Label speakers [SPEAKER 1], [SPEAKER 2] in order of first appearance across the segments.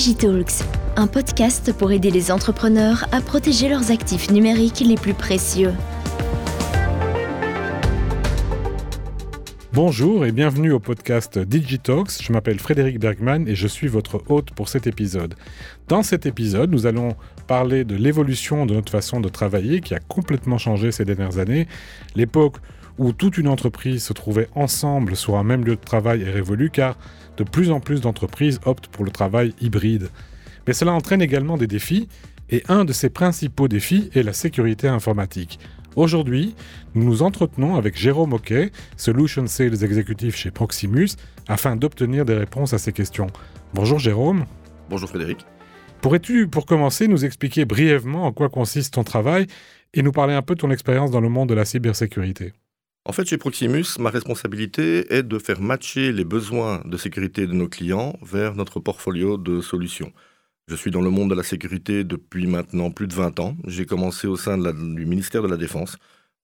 [SPEAKER 1] Digitalks, un podcast pour aider les entrepreneurs à protéger leurs actifs numériques les plus précieux.
[SPEAKER 2] Bonjour et bienvenue au podcast Digitalks. Je m'appelle Frédéric Bergman et je suis votre hôte pour cet épisode. Dans cet épisode, nous allons parler de l'évolution de notre façon de travailler qui a complètement changé ces dernières années. L'époque où toute une entreprise se trouvait ensemble sur un même lieu de travail est révolue car de plus en plus d'entreprises optent pour le travail hybride. Mais cela entraîne également des défis, et un de ces principaux défis est la sécurité informatique. Aujourd'hui, nous nous entretenons avec Jérôme Oquet, Solution Sales Executive chez Proximus, afin d'obtenir des réponses à ces questions. Bonjour Jérôme.
[SPEAKER 3] Bonjour Frédéric.
[SPEAKER 2] Pourrais-tu, pour commencer, nous expliquer brièvement en quoi consiste ton travail et nous parler un peu de ton expérience dans le monde de la cybersécurité?
[SPEAKER 3] En fait, chez Proximus, ma responsabilité est de faire matcher les besoins de sécurité de nos clients vers notre portfolio de solutions. Je suis dans le monde de la sécurité depuis maintenant plus de 20 ans. J'ai commencé au sein du ministère de la Défense,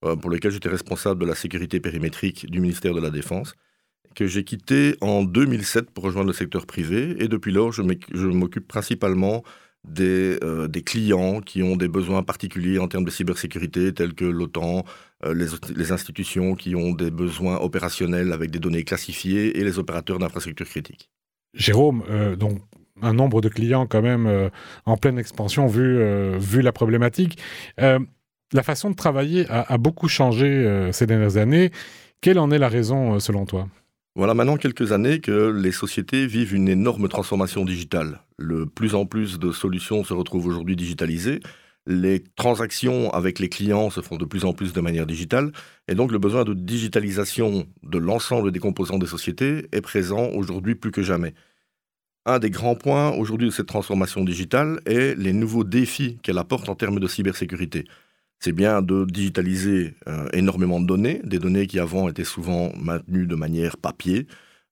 [SPEAKER 3] euh, pour lequel j'étais responsable de la sécurité périmétrique du ministère de la Défense, que j'ai quitté en 2007 pour rejoindre le secteur privé. Et depuis lors, je m'occupe principalement euh, des, clients qui ont des besoins particuliers en termes de cybersécurité, tels que l'OTAN, euh, les, institutions qui ont des besoins opérationnels avec des données classifiées et les opérateurs d'infrastructures critiques.
[SPEAKER 2] Jérôme, euh, donc un nombre de clients quand même en pleine expansion vu, vu la problématique. la façon de travailler a beaucoup changé ces dernières années. Quelle en est la raison selon toi?
[SPEAKER 3] Voilà maintenant quelques années que les sociétés vivent une énorme transformation digitale. Le plus en plus de solutions se retrouvent aujourd'hui digitalisées. Les transactions avec les clients se font de plus en plus de manière digitale. Et donc le besoin de digitalisation de l'ensemble des composants des sociétés est présent aujourd'hui plus que jamais. Un des grands points aujourd'hui de cette transformation digitale est les nouveaux défis qu'elle apporte en termes de cybersécurité c'est bien de digitaliser euh, énormément de données, des données qui avant étaient souvent maintenues de manière papier.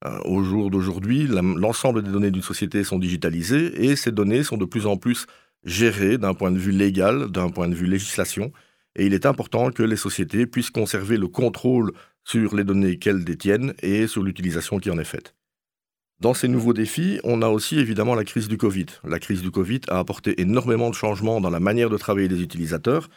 [SPEAKER 3] Euh, au jour d'aujourd'hui, l'ensemble des données d'une société sont digitalisées et ces données sont de plus en plus gérées d'un point de vue légal, d'un point de vue législation. Et il est important que les sociétés puissent conserver le contrôle sur les données qu'elles détiennent et sur l'utilisation qui en est faite. Dans ces nouveaux défis, on a aussi évidemment la crise du Covid. La crise du Covid a apporté énormément de changements dans la manière de travailler des utilisateurs,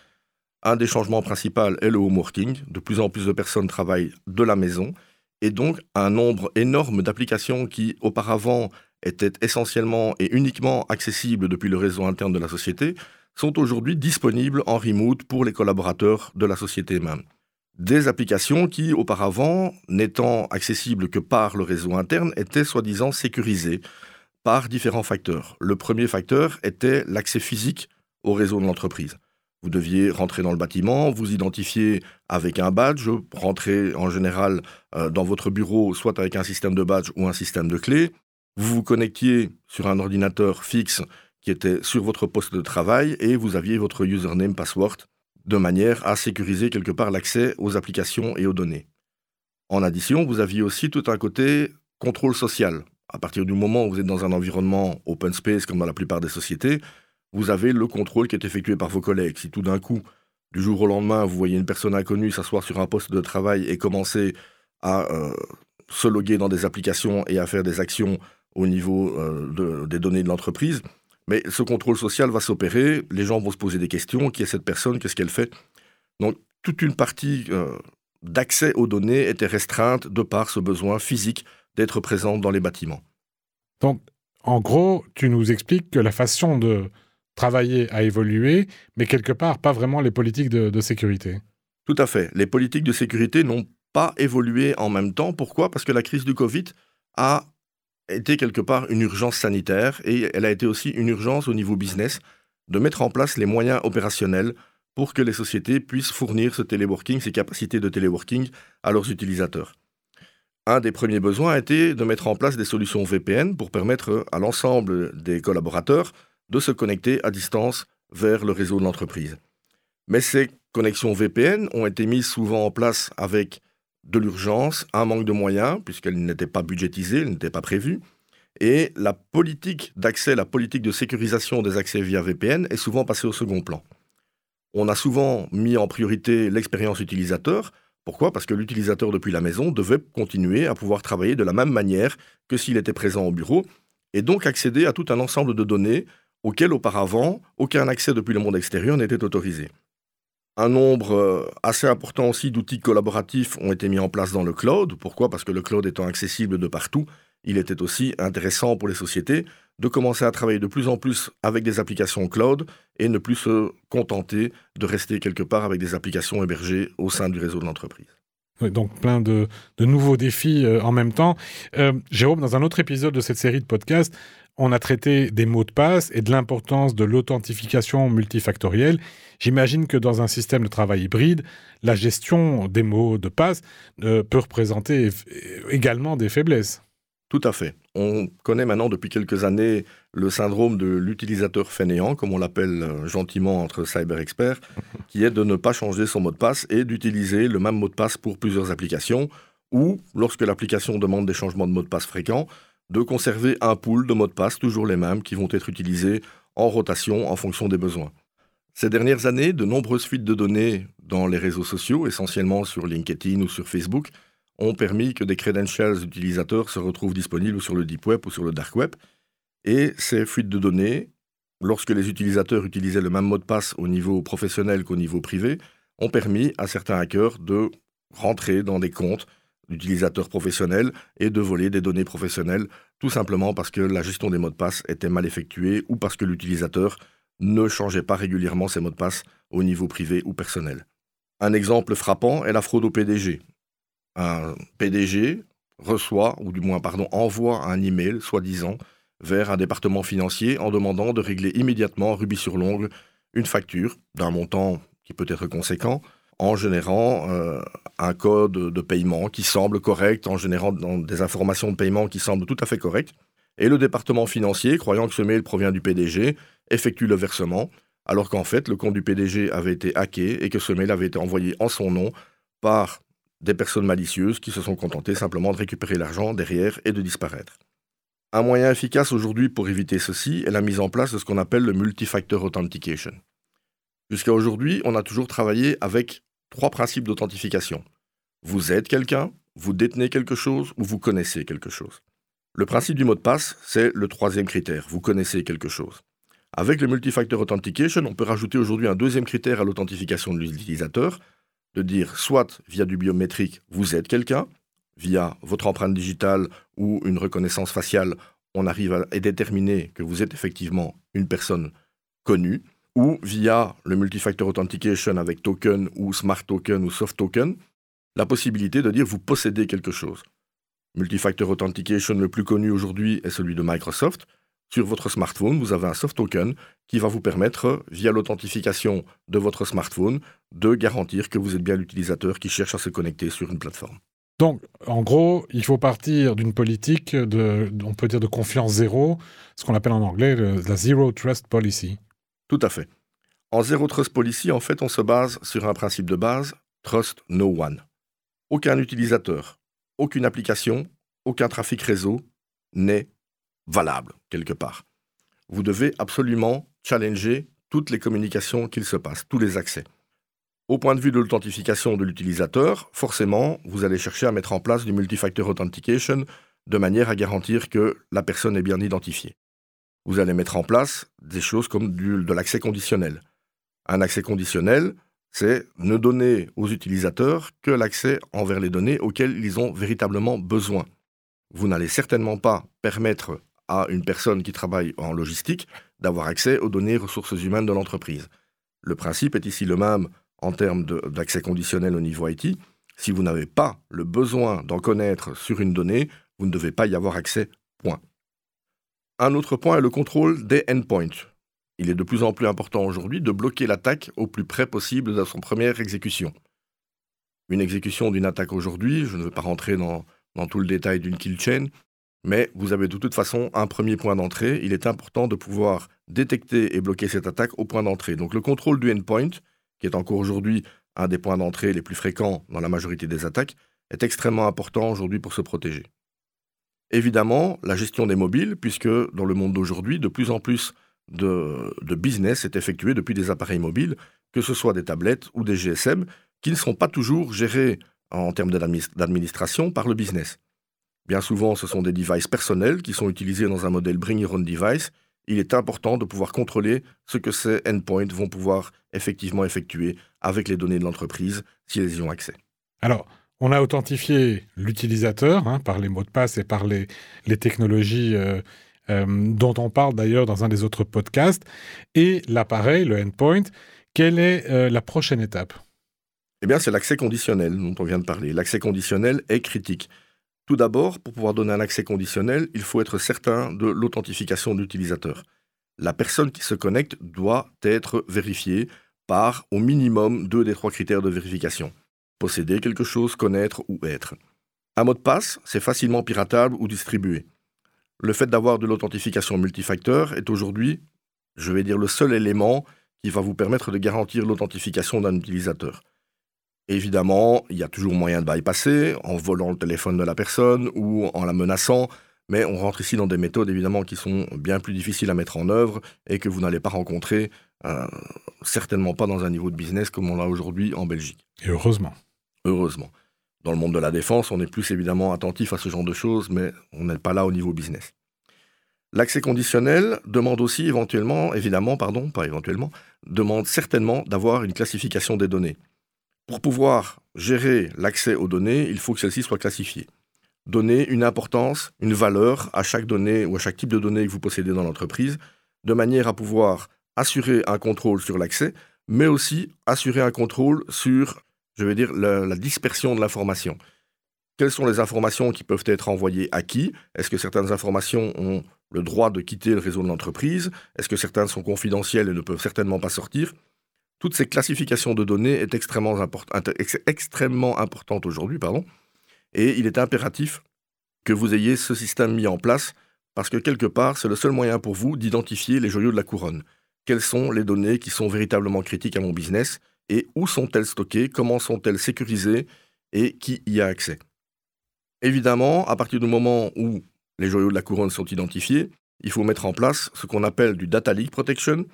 [SPEAKER 3] un des changements principaux est le home working. De plus en plus de personnes travaillent de la maison. Et donc, un nombre énorme d'applications qui, auparavant, étaient essentiellement et uniquement accessibles depuis le réseau interne de la société, sont aujourd'hui disponibles en remote pour les collaborateurs de la société même. Des applications qui, auparavant, n'étant accessibles que par le réseau interne, étaient soi-disant sécurisées par différents facteurs. Le premier facteur était l'accès physique au réseau de l'entreprise. Vous deviez rentrer dans le bâtiment, vous identifier avec un badge, rentrer en général euh, dans votre bureau soit avec un système de badge ou un système de clé. Vous vous connectiez sur un ordinateur fixe qui était sur votre poste de travail et vous aviez votre username password de manière à sécuriser quelque part l'accès aux applications et aux données. En addition, vous aviez aussi tout un côté contrôle social. À partir du moment où vous êtes dans un environnement open space comme dans la plupart des sociétés, vous avez le contrôle qui est effectué par vos collègues. Si tout d'un coup, du jour au lendemain, vous voyez une personne inconnue s'asseoir sur un poste de travail et commencer à euh, se loguer dans des applications et à faire des actions au niveau euh, des données de l'entreprise, mais ce contrôle social va s'opérer, les gens vont se poser des questions, qui est cette personne, qu'est-ce qu'elle fait? Donc toute une partie euh, d'accès aux données était restreinte de par ce besoin physique d'être présent dans les bâtiments.
[SPEAKER 2] Donc en gros, tu nous expliques que la façon de travailler à évoluer, mais quelque part pas vraiment les politiques de, sécurité.
[SPEAKER 3] Tout à fait. Les politiques de sécurité n'ont pas évolué en même temps. Pourquoi? Parce que la crise du Covid a été quelque part une urgence sanitaire et elle a été aussi une urgence au niveau business de mettre en place les moyens opérationnels pour que les sociétés puissent fournir ce téléworking, ces capacités de téléworking à leurs utilisateurs. Un des premiers besoins a été de mettre en place des solutions VPN pour permettre à l'ensemble des collaborateurs de se connecter à distance vers le réseau de l'entreprise. Mais ces connexions VPN ont été mises souvent en place avec de l'urgence, un manque de moyens, puisqu'elles n'étaient pas budgétisées, elles n'étaient pas prévues. Et la politique d'accès, la politique de sécurisation des accès via VPN est souvent passée au second plan. On a souvent mis en priorité l'expérience utilisateur. Pourquoi? Parce que l'utilisateur depuis la maison devait continuer à pouvoir travailler de la même manière que s'il était présent au bureau et donc accéder à tout un ensemble de données auxquelles auparavant aucun accès depuis le monde extérieur n'était autorisé. Un nombre euh, assez important aussi d'outils collaboratifs ont été mis en place dans le cloud. Pourquoi? Parce que le cloud étant accessible de partout, il était aussi intéressant pour les sociétés de commencer à travailler de plus en plus avec des applications cloud et ne plus se contenter de rester quelque part avec des applications hébergées au sein du réseau de l'entreprise.
[SPEAKER 2] Donc plein de, nouveaux défis euh, en même temps. Euh, Jérôme, dans un autre épisode de cette série de podcasts, on a traité des mots de passe et de l'importance de l'authentification multifactorielle. J'imagine que dans un système de travail hybride, la gestion des mots de passe euh, peut représenter également des faiblesses.
[SPEAKER 3] Tout à fait. On connaît maintenant depuis quelques années le syndrome de l'utilisateur fainéant, comme on l'appelle euh, gentiment entre cyber experts, qui est de ne pas changer son mot de passe et d'utiliser le même mot de passe pour plusieurs applications, ou, lorsque l'application demande des changements de mot de passe fréquents, de conserver un pool de mots de passe toujours les mêmes qui vont être utilisés en rotation en fonction des besoins. Ces dernières années, de nombreuses fuites de données dans les réseaux sociaux, essentiellement sur LinkedIn ou sur Facebook, ont permis que des credentials utilisateurs se retrouvent disponibles sur le deep web ou sur le dark web. Et ces fuites de données, lorsque les utilisateurs utilisaient le même mot de passe au niveau professionnel qu'au niveau privé, ont permis à certains hackers de rentrer dans des comptes d'utilisateurs professionnels et de voler des données professionnelles, tout simplement parce que la gestion des mots de passe était mal effectuée ou parce que l'utilisateur ne changeait pas régulièrement ses mots de passe au niveau privé ou personnel. Un exemple frappant est la fraude au PDG. Un PDG reçoit, ou du moins pardon, envoie un email, soi-disant, vers un département financier en demandant de régler immédiatement, rubis sur l'ongle, une facture d'un montant qui peut être conséquent, en générant euh, un code de paiement qui semble correct, en générant des informations de paiement qui semblent tout à fait correctes. Et le département financier, croyant que ce mail provient du PDG, effectue le versement, alors qu'en fait le compte du PDG avait été hacké et que ce mail avait été envoyé en son nom par des personnes malicieuses qui se sont contentées simplement de récupérer l'argent derrière et de disparaître. Un moyen efficace aujourd'hui pour éviter ceci est la mise en place de ce qu'on appelle le multifactor authentication. Jusqu'à aujourd'hui, on a toujours travaillé avec trois principes d'authentification. Vous êtes quelqu'un, vous détenez quelque chose ou vous connaissez quelque chose. Le principe du mot de passe, c'est le troisième critère, vous connaissez quelque chose. Avec le multifactor authentication, on peut rajouter aujourd'hui un deuxième critère à l'authentification de l'utilisateur, dire soit via du biométrique, vous êtes quelqu'un, via votre empreinte digitale ou une reconnaissance faciale, on arrive à déterminer que vous êtes effectivement une personne connue, ou via le multifactor authentication avec token ou smart token ou soft token, la possibilité de dire vous possédez quelque chose. Multifactor authentication le plus connu aujourd'hui est celui de Microsoft. Sur votre smartphone, vous avez un soft token qui va vous permettre, via l'authentification de votre smartphone, de garantir que vous êtes bien l'utilisateur qui cherche à se connecter sur une plateforme.
[SPEAKER 2] Donc, en gros, il faut partir d'une politique de, on peut dire, de confiance zéro, ce qu'on appelle en anglais la Zero Trust Policy.
[SPEAKER 3] Tout à fait. En Zero Trust Policy, en fait, on se base sur un principe de base, Trust No One. Aucun utilisateur, aucune application, aucun trafic réseau n'est valable quelque part. Vous devez absolument challenger toutes les communications qu'il se passe, tous les accès. Au point de vue de l'authentification de l'utilisateur, forcément, vous allez chercher à mettre en place du multifactor authentication de manière à garantir que la personne est bien identifiée vous allez mettre en place des choses comme de l'accès conditionnel. Un accès conditionnel, c'est ne donner aux utilisateurs que l'accès envers les données auxquelles ils ont véritablement besoin. Vous n'allez certainement pas permettre à une personne qui travaille en logistique d'avoir accès aux données ressources humaines de l'entreprise. Le principe est ici le même en termes d'accès conditionnel au niveau IT. Si vous n'avez pas le besoin d'en connaître sur une donnée, vous ne devez pas y avoir accès, point. Un autre point est le contrôle des endpoints. Il est de plus en plus important aujourd'hui de bloquer l'attaque au plus près possible de son première exécution. Une exécution d'une attaque aujourd'hui, je ne veux pas rentrer dans, tout le détail d'une kill chain, mais vous avez de toute façon un premier point d'entrée. Il est important de pouvoir détecter et bloquer cette attaque au point d'entrée. Donc le contrôle du endpoint, qui est encore aujourd'hui un des points d'entrée les plus fréquents dans la majorité des attaques, est extrêmement important aujourd'hui pour se protéger. Évidemment, la gestion des mobiles, puisque dans le monde d'aujourd'hui, de plus en plus de, business est effectué depuis des appareils mobiles, que ce soit des tablettes ou des GSM, qui ne sont pas toujours gérés en termes d'administration par le business. Bien souvent, ce sont des devices personnels qui sont utilisés dans un modèle Bring Your Own Device. Il est important de pouvoir contrôler ce que ces endpoints vont pouvoir effectivement effectuer avec les données de l'entreprise s'ils y ont accès.
[SPEAKER 2] Alors, on a authentifié l'utilisateur hein, par les mots de passe et par les, technologies euh, euh, dont on parle d'ailleurs dans un des autres podcasts, et l'appareil, le endpoint. Quelle est euh, la prochaine étape?
[SPEAKER 3] Eh bien, c'est l'accès conditionnel dont on vient de parler. L'accès conditionnel est critique. Tout d'abord, pour pouvoir donner un accès conditionnel, il faut être certain de l'authentification de l'utilisateur. La personne qui se connecte doit être vérifiée par au minimum deux des trois critères de vérification. Posséder quelque chose, connaître ou être. Un mot de passe, c'est facilement piratable ou distribué. Le fait d'avoir de l'authentification multifacteur est aujourd'hui, je vais dire, le seul élément qui va vous permettre de garantir l'authentification d'un utilisateur. Évidemment, il y a toujours moyen de bypasser en volant le téléphone de la personne ou en la menaçant, mais on rentre ici dans des méthodes évidemment qui sont bien plus difficiles à mettre en œuvre et que vous n'allez pas rencontrer, euh, certainement pas dans un niveau de business comme on l'a aujourd'hui en Belgique.
[SPEAKER 2] Et heureusement.
[SPEAKER 3] Heureusement. Dans le monde de la défense, on est plus évidemment attentif à ce genre de choses, mais on n'est pas là au niveau business. L'accès conditionnel demande aussi éventuellement, évidemment, pardon, pas éventuellement, demande certainement d'avoir une classification des données. Pour pouvoir gérer l'accès aux données, il faut que celles-ci soient classifiées. Donner une importance, une valeur à chaque donnée ou à chaque type de données que vous possédez dans l'entreprise, de manière à pouvoir assurer un contrôle sur l'accès, mais aussi assurer un contrôle sur, je vais dire, la, la dispersion de l'information. Quelles sont les informations qui peuvent être envoyées à qui? Est-ce que certaines informations ont le droit de quitter le réseau de l'entreprise? Est-ce que certaines sont confidentielles et ne peuvent certainement pas sortir? Toutes ces classifications de données est extrêmement, importante aujourd'hui, et il est impératif que vous ayez ce système mis en place parce que quelque part, c'est le seul moyen pour vous d'identifier les joyaux de la couronne. Quelles sont les données qui sont véritablement critiques à mon business et où sont-elles stockées, comment sont-elles sécurisées et qui y a accès? Évidemment, à partir du moment où les joyaux de la couronne sont identifiés, il faut mettre en place ce qu'on appelle du data leak protection,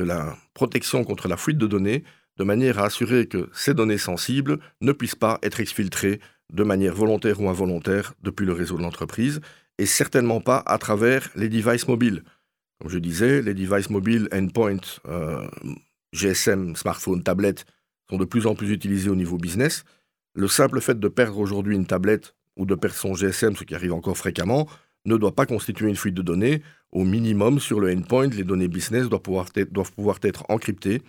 [SPEAKER 3] de la protection contre la fuite de données, de manière à assurer que ces données sensibles ne puissent pas être exfiltrées de manière volontaire ou involontaire depuis le réseau de l'entreprise, et certainement pas à travers les devices mobiles. Comme je disais, les devices mobiles endpoint, euh, GSM, smartphone, tablette, sont de plus en plus utilisés au niveau business. Le simple fait de perdre aujourd'hui une tablette ou de perdre son GSM, ce qui arrive encore fréquemment, ne doit pas constituer une fuite de données. Au minimum, sur le endpoint, les données business doivent pouvoir être, doivent pouvoir être encryptées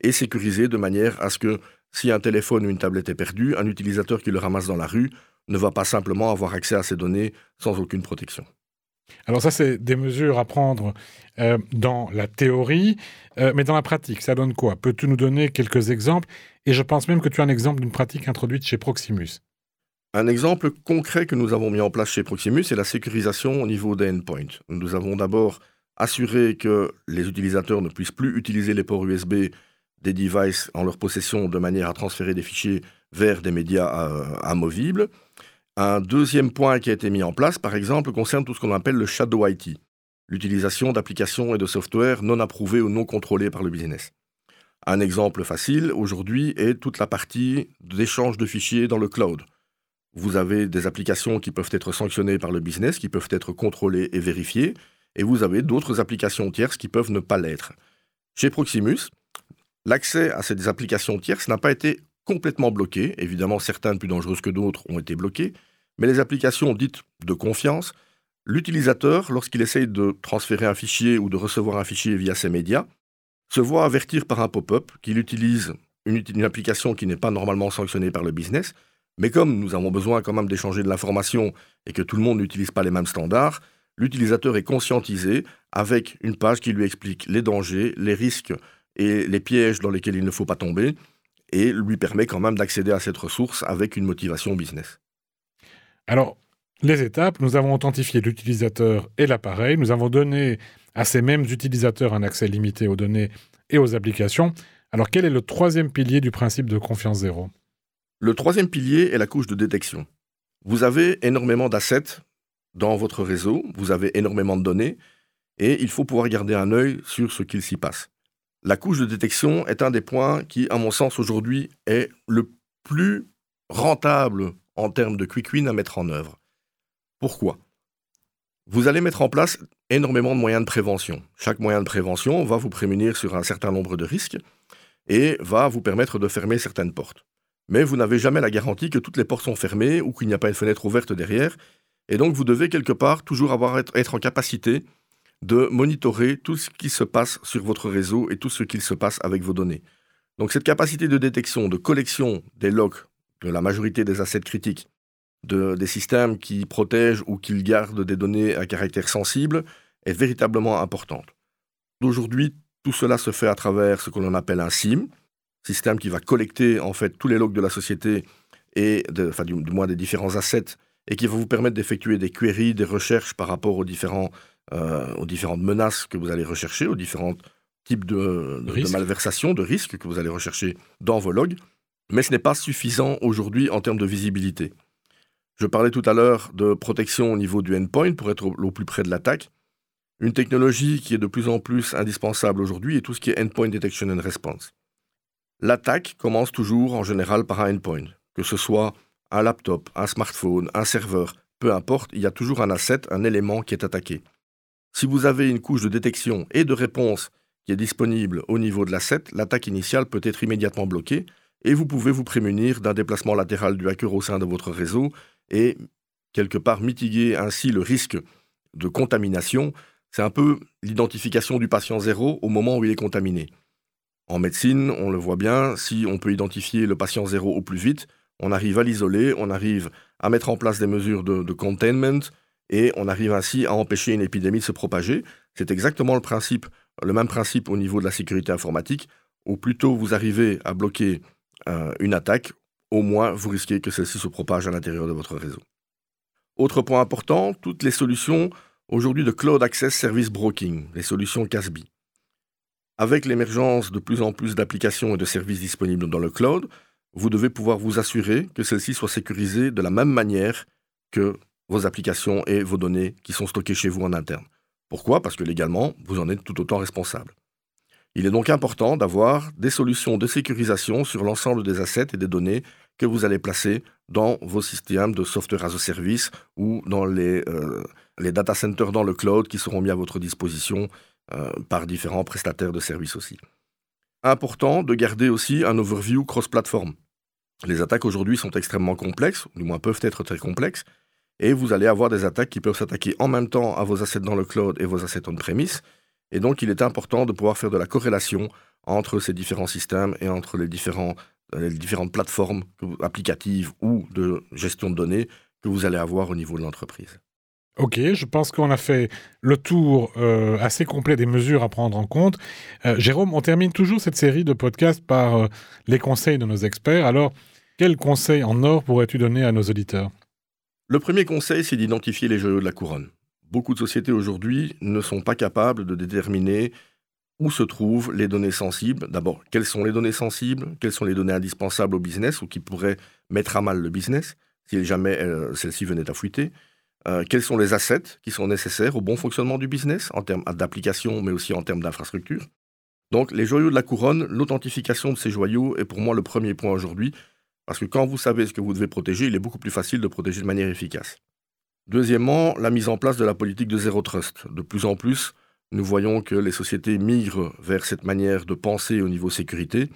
[SPEAKER 3] et sécurisées de manière à ce que si un téléphone ou une tablette est perdu, un utilisateur qui le ramasse dans la rue ne va pas simplement avoir accès à ces données sans aucune protection.
[SPEAKER 2] Alors ça, c'est des mesures à prendre euh, dans la théorie, euh, mais dans la pratique, ça donne quoi? Peux-tu nous donner quelques exemples? Et je pense même que tu as un exemple d'une pratique introduite chez Proximus.
[SPEAKER 3] Un exemple concret que nous avons mis en place chez Proximus, c'est la sécurisation au niveau des endpoints. Nous avons d'abord assuré que les utilisateurs ne puissent plus utiliser les ports USB des devices en leur possession de manière à transférer des fichiers vers des médias euh, amovibles. Un deuxième point qui a été mis en place, par exemple, concerne tout ce qu'on appelle le shadow IT, l'utilisation d'applications et de software non approuvés ou non contrôlés par le business. Un exemple facile aujourd'hui est toute la partie d'échange de fichiers dans le cloud. Vous avez des applications qui peuvent être sanctionnées par le business, qui peuvent être contrôlées et vérifiées, et vous avez d'autres applications tierces qui peuvent ne pas l'être. Chez Proximus, l'accès à ces applications tierces n'a pas été complètement bloqué. Évidemment, certaines plus dangereuses que d'autres ont été bloquées, mais les applications dites de confiance, l'utilisateur, lorsqu'il essaye de transférer un fichier ou de recevoir un fichier via ses médias, se voit avertir par un pop-up qu'il utilise une application qui n'est pas normalement sanctionnée par le business mais comme nous avons besoin quand même d'échanger de l'information et que tout le monde n'utilise pas les mêmes standards, l'utilisateur est conscientisé avec une page qui lui explique les dangers, les risques et les pièges dans lesquels il ne faut pas tomber et lui permet quand même d'accéder à cette ressource avec une motivation business.
[SPEAKER 2] Alors, les étapes, nous avons authentifié l'utilisateur et l'appareil, nous avons donné à ces mêmes utilisateurs un accès limité aux données et aux applications. Alors, quel est le troisième pilier du principe de confiance zéro?
[SPEAKER 3] Le troisième pilier est la couche de détection. Vous avez énormément d'assets dans votre réseau, vous avez énormément de données, et il faut pouvoir garder un œil sur ce qu'il s'y passe. La couche de détection est un des points qui, à mon sens, aujourd'hui, est le plus rentable en termes de quick win à mettre en œuvre. Pourquoi? Vous allez mettre en place énormément de moyens de prévention. Chaque moyen de prévention va vous prémunir sur un certain nombre de risques et va vous permettre de fermer certaines portes. Mais vous n'avez jamais la garantie que toutes les portes sont fermées ou qu'il n'y a pas une fenêtre ouverte derrière. Et donc vous devez quelque part toujours avoir, être en capacité de monitorer tout ce qui se passe sur votre réseau et tout ce qu'il se passe avec vos données. Donc cette capacité de détection, de collection des logs de la majorité des assets critiques, de, des systèmes qui protègent ou qui gardent des données à caractère sensible, est véritablement importante. Aujourd'hui, tout cela se fait à travers ce que l'on appelle un SIM, système qui va collecter en fait tous les logs de la société et enfin, du, moins des différents assets et qui va vous permettre d'effectuer des queries, des recherches par rapport aux, différents, euh, aux différentes menaces que vous allez rechercher, aux différents types de, de, de malversations, de risques que vous allez rechercher dans vos logs. Mais ce n'est pas suffisant aujourd'hui en termes de visibilité. Je parlais tout à l'heure de protection au niveau du endpoint pour être au plus près de l'attaque. Une technologie qui est de plus en plus indispensable aujourd'hui est tout ce qui est endpoint detection and response. L'attaque commence toujours en général par un endpoint, que ce soit un laptop, un smartphone, un serveur, peu importe, il y a toujours un asset, un élément qui est attaqué. Si vous avez une couche de détection et de réponse qui est disponible au niveau de l'asset, l'attaque initiale peut être immédiatement bloquée et vous pouvez vous prémunir d'un déplacement latéral du hacker au sein de votre réseau et quelque part mitiguer ainsi le risque de contamination c'est un peu l'identification du patient zéro au moment où il est contaminé. En médecine, on le voit bien, si on peut identifier le patient zéro au plus vite, on arrive à l'isoler, on arrive à mettre en place des mesures de, containment et on arrive ainsi à empêcher une épidémie de se propager. C'est exactement le même principe au niveau de la sécurité informatique. Au plus tôt vous arrivez à bloquer euh, une attaque, au moins vous risquez que celle-ci se propage à l'intérieur de votre réseau. Autre point important, toutes les solutions aujourd'hui de Cloud Access Service Broking, les solutions CASB. Avec l'émergence de plus en plus d'applications et de services disponibles dans le cloud, vous devez pouvoir vous assurer que celles-ci soient sécurisées de la même manière que vos applications et vos données qui sont stockées chez vous en interne. Pourquoi? Parce que légalement, vous en êtes tout autant responsable. Il est donc important d'avoir des solutions de sécurisation sur l'ensemble des assets et des données que vous allez placer dans vos systèmes de software as a service ou dans les, euh, les data centers dans le cloud qui seront mis à votre disposition par différents prestataires de services aussi. Important de garder aussi un overview cross-platform. Les attaques aujourd'hui sont extrêmement complexes, du moins peuvent être très complexes, et vous allez avoir des attaques qui peuvent s'attaquer en même temps à vos assets dans le cloud et vos assets on-premise. Et donc, il est important de pouvoir faire de la corrélation entre ces différents systèmes et entre les différentes plateformes applicatives ou de gestion de données que vous allez avoir au niveau de l'entreprise.
[SPEAKER 2] Ok, je pense qu'on a fait le tour euh, assez complet des mesures à prendre en compte. Euh, Jérôme, on termine toujours cette série de podcasts par euh, les conseils de nos experts. Alors, quels conseils en or pourrais-tu donner à nos auditeurs?
[SPEAKER 3] Le premier conseil, c'est d'identifier les joyaux de la couronne. Beaucoup de sociétés aujourd'hui ne sont pas capables de déterminer où se trouvent les données sensibles. D'abord, quelles sont les données sensibles? Quelles sont les données indispensables au business ou qui pourraient mettre à mal le business si jamais celles-ci venaient à fuiter? Euh, quels sont les assets qui sont nécessaires au bon fonctionnement du business en termes d'application, mais aussi en termes d'infrastructure? Donc les joyaux de la couronne, l'authentification de ces joyaux est pour moi le premier point aujourd'hui, parce que quand vous savez ce que vous devez protéger, il est beaucoup plus facile de protéger de manière efficace. Deuxièmement, la mise en place de la politique de zéro trust. De plus en plus, nous voyons que les sociétés migrent vers cette manière de penser au niveau sécurité,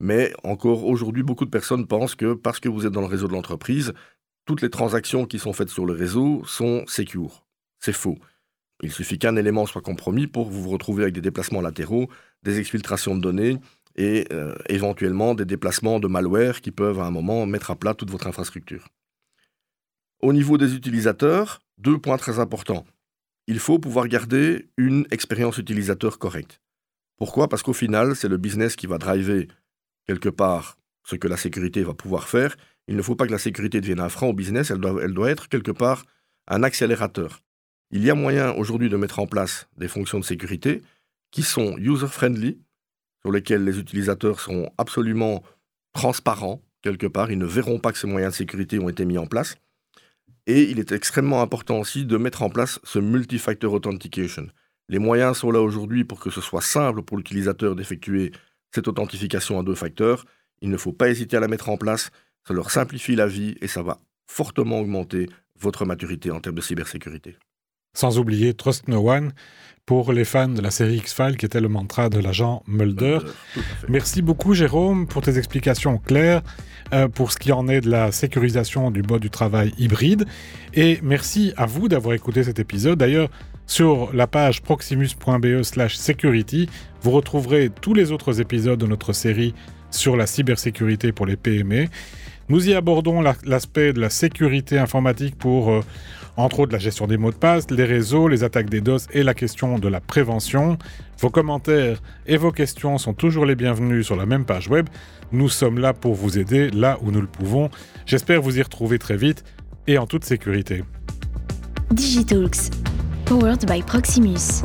[SPEAKER 3] mais encore aujourd'hui, beaucoup de personnes pensent que parce que vous êtes dans le réseau de l'entreprise, toutes les transactions qui sont faites sur le réseau sont secures. C'est faux. Il suffit qu'un élément soit compromis pour vous vous retrouver avec des déplacements latéraux, des exfiltrations de données et euh, éventuellement des déplacements de malware qui peuvent à un moment mettre à plat toute votre infrastructure. Au niveau des utilisateurs, deux points très importants. Il faut pouvoir garder une expérience utilisateur correcte. Pourquoi? Parce qu'au final, c'est le business qui va driver quelque part ce que la sécurité va pouvoir faire il ne faut pas que la sécurité devienne un frein au business, elle doit, être quelque part un accélérateur. Il y a moyen aujourd'hui de mettre en place des fonctions de sécurité qui sont user-friendly, sur lesquelles les utilisateurs sont absolument transparents, quelque part, ils ne verront pas que ces moyens de sécurité ont été mis en place. Et il est extrêmement important aussi de mettre en place ce multi-factor authentication. Les moyens sont là aujourd'hui pour que ce soit simple pour l'utilisateur d'effectuer cette authentification à deux facteurs. Il ne faut pas hésiter à la mettre en place ça leur simplifie la vie et ça va fortement augmenter votre maturité en termes de cybersécurité.
[SPEAKER 2] Sans oublier Trust No One pour les fans de la série X-Files qui était le mantra de l'agent Mulder. Merci beaucoup Jérôme pour tes explications claires euh, pour ce qui en est de la sécurisation du mode du travail hybride. Et merci à vous d'avoir écouté cet épisode. D'ailleurs, sur la page proximus.be slash security, vous retrouverez tous les autres épisodes de notre série sur la cybersécurité pour les PME. Nous y abordons l'aspect de la sécurité informatique pour... Euh, entre autres la gestion des mots de passe, les réseaux, les attaques des DOS et la question de la prévention. Vos commentaires et vos questions sont toujours les bienvenus sur la même page web. Nous sommes là pour vous aider là où nous le pouvons. J'espère vous y retrouver très vite et en toute sécurité.
[SPEAKER 1] Digitalks, powered by Proximus.